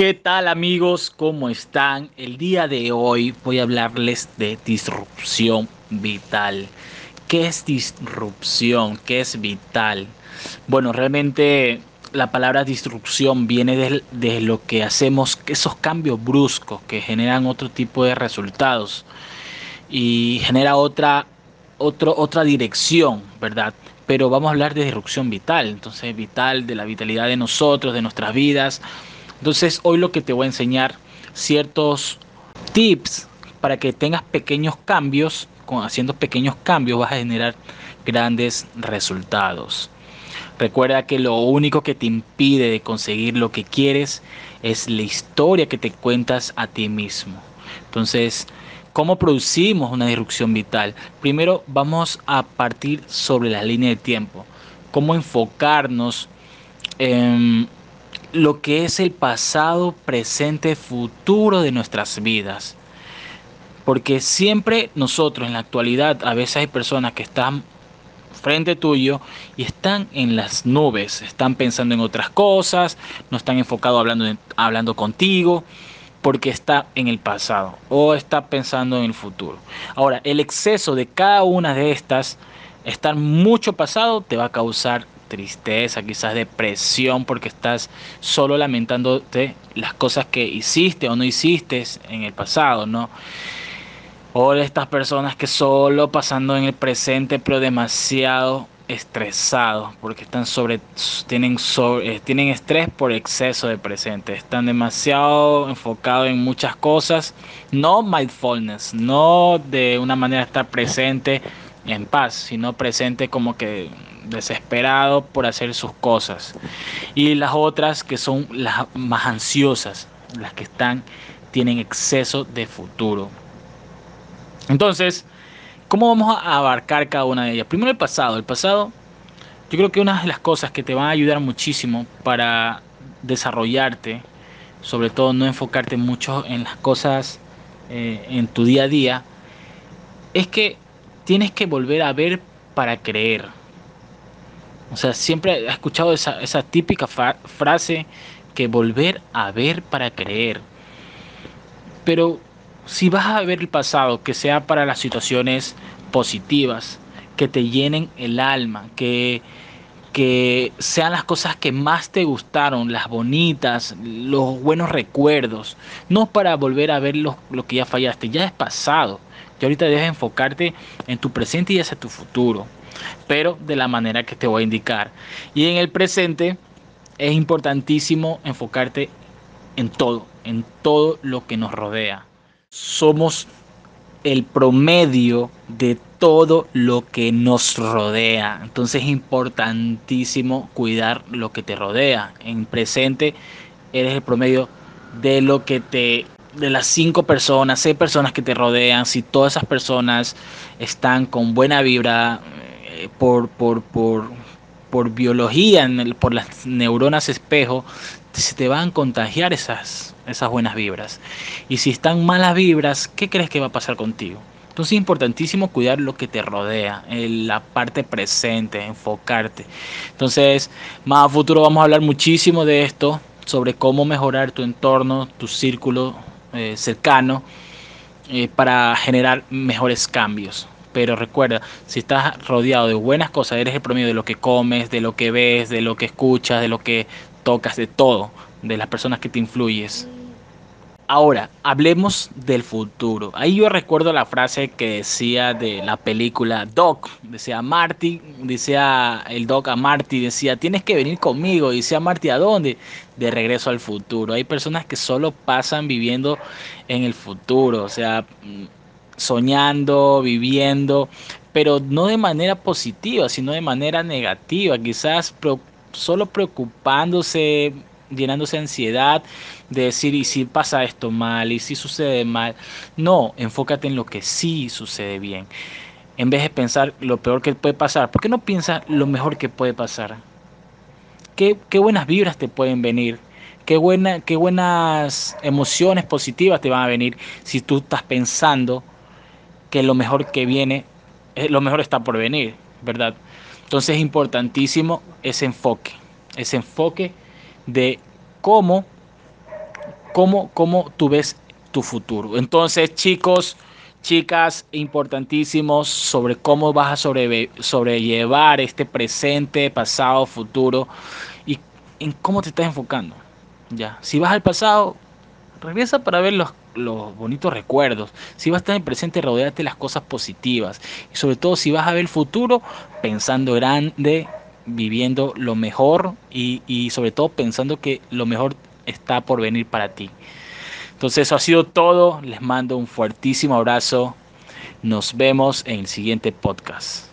¿Qué tal amigos? ¿Cómo están? El día de hoy voy a hablarles de disrupción vital. ¿Qué es disrupción? ¿Qué es vital? Bueno, realmente la palabra disrupción viene de, lo que hacemos, esos cambios bruscos que generan otro tipo de resultados y genera otra, otra dirección, ¿verdad? Pero vamos a hablar de disrupción vital, entonces vital, de la vitalidad de nosotros, de nuestras vidas entonces hoy lo que te voy a enseñar ciertos tips para que tengas pequeños cambios, haciendo pequeños cambios vas a generar grandes resultados. Recuerda que lo único que te impide de conseguir lo que quieres es la historia que te cuentas a ti mismo. Entonces, ¿cómo producimos una disrupción vital? Primero vamos a partir sobre la línea de tiempo. Cómo enfocarnos en lo que es el pasado, presente, futuro de nuestras vidas. Porque siempre nosotros en la actualidad, a veces hay personas que están frente tuyo y están en las nubes, están pensando en otras cosas, no están enfocados hablando, hablando contigo, porque está en el pasado o está pensando en el futuro. Ahora, el exceso de cada una de estas, estar mucho pasado, te va a causar tristeza, quizás depresión, porque estás solo lamentándote las cosas que hiciste o no hiciste en el pasado, ¿no? O estas personas que solo pasando en el presente, pero demasiado estresados, porque están sobre, tienen, sobre, eh, tienen estrés por exceso de presente, están demasiado enfocados en muchas cosas, no mindfulness, no de una manera estar presente en paz, sino presente como que desesperado por hacer sus cosas. Y las otras que son las más ansiosas, las que están, tienen exceso de futuro. Entonces, ¿cómo vamos a abarcar cada una de ellas? Primero el pasado. El pasado, yo creo que una de las cosas que te van a ayudar muchísimo para desarrollarte, sobre todo no enfocarte mucho en las cosas eh, en tu día a día, es que tienes que volver a ver para creer. O sea, siempre he escuchado esa, típica frase que volver a ver para creer. Pero si vas a ver el pasado, que sea para las situaciones positivas, que te llenen el alma, que, que sean las cosas que más te gustaron, las bonitas, los buenos recuerdos, no para volver a ver lo que ya fallaste, ya es pasado. Y ahorita debes enfocarte en tu presente y hacia tu futuro pero de la manera que te voy a indicar. Y en el presente es importantísimo enfocarte en todo, en todo lo que nos rodea. Somos el promedio de todo lo que nos rodea. Entonces es importantísimo cuidar lo que te rodea. En presente eres el promedio de lo que te de las cinco personas, seis personas que te rodean, si todas esas personas están con buena vibra, por, por, por, por biología, por las neuronas espejo, se te van a contagiar esas, esas buenas vibras. Y si están malas vibras, ¿qué crees que va a pasar contigo? Entonces es importantísimo cuidar lo que te rodea, la parte presente, enfocarte. Entonces, más a futuro vamos a hablar muchísimo de esto, sobre cómo mejorar tu entorno, tu círculo eh, cercano, eh, para generar mejores cambios. Pero recuerda, si estás rodeado de buenas cosas, eres el promedio de lo que comes, de lo que ves, de lo que escuchas, de lo que tocas, de todo, de las personas que te influyes. Ahora, hablemos del futuro. Ahí yo recuerdo la frase que decía de la película Doc. Decía Marty, decía el Doc a Marty, decía, tienes que venir conmigo. Y decía Marty, ¿a dónde? De regreso al futuro. Hay personas que solo pasan viviendo en el futuro. O sea, soñando, viviendo, pero no de manera positiva, sino de manera negativa, quizás solo preocupándose, llenándose de ansiedad, de decir, ¿y si pasa esto mal? ¿Y si sucede mal? No, enfócate en lo que sí sucede bien. En vez de pensar lo peor que puede pasar, ¿por qué no piensas lo mejor que puede pasar? ¿Qué, qué buenas vibras te pueden venir? Qué, buena, qué buenas emociones positivas te van a venir si tú estás pensando que lo mejor que viene, eh, lo mejor está por venir, ¿verdad? Entonces es importantísimo ese enfoque, ese enfoque de cómo cómo, cómo tú ves tu futuro. Entonces, chicos, chicas, importantísimos sobre cómo vas a sobrellevar este presente, pasado, futuro y en cómo te estás enfocando. Ya, si vas al pasado, regresa para ver los, los bonitos recuerdos. Si vas a estar en el presente, rodeate de las cosas positivas. Y sobre todo, si vas a ver el futuro, pensando grande, viviendo lo mejor y, y sobre todo pensando que lo mejor está por venir para ti. Entonces eso ha sido todo. Les mando un fuertísimo abrazo. Nos vemos en el siguiente podcast.